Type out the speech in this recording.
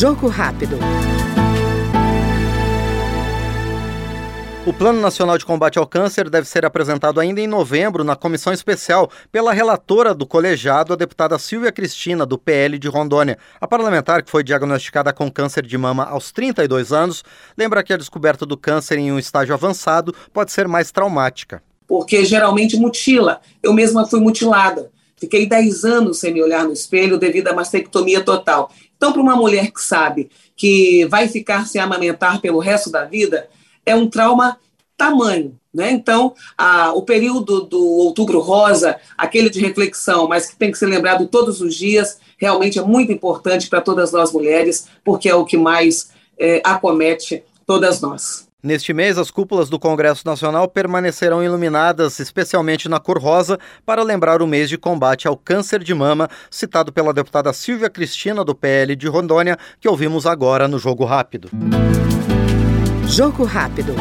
Jogo rápido. O Plano Nacional de Combate ao Câncer deve ser apresentado ainda em novembro na comissão especial pela relatora do colegiado, a deputada Silvia Cristina, do PL de Rondônia. A parlamentar, que foi diagnosticada com câncer de mama aos 32 anos, lembra que a descoberta do câncer em um estágio avançado pode ser mais traumática. Porque geralmente mutila. Eu mesma fui mutilada. Fiquei 10 anos sem me olhar no espelho devido à mastectomia total. Então, para uma mulher que sabe que vai ficar sem amamentar pelo resto da vida, é um trauma tamanho. Né? Então, a, o período do outubro rosa, aquele de reflexão, mas que tem que ser lembrado todos os dias, realmente é muito importante para todas nós mulheres, porque é o que mais é, acomete todas nós. Neste mês, as cúpulas do Congresso Nacional permanecerão iluminadas, especialmente na cor rosa, para lembrar o mês de combate ao câncer de mama, citado pela deputada Silvia Cristina, do PL de Rondônia, que ouvimos agora no Jogo Rápido. Jogo Rápido.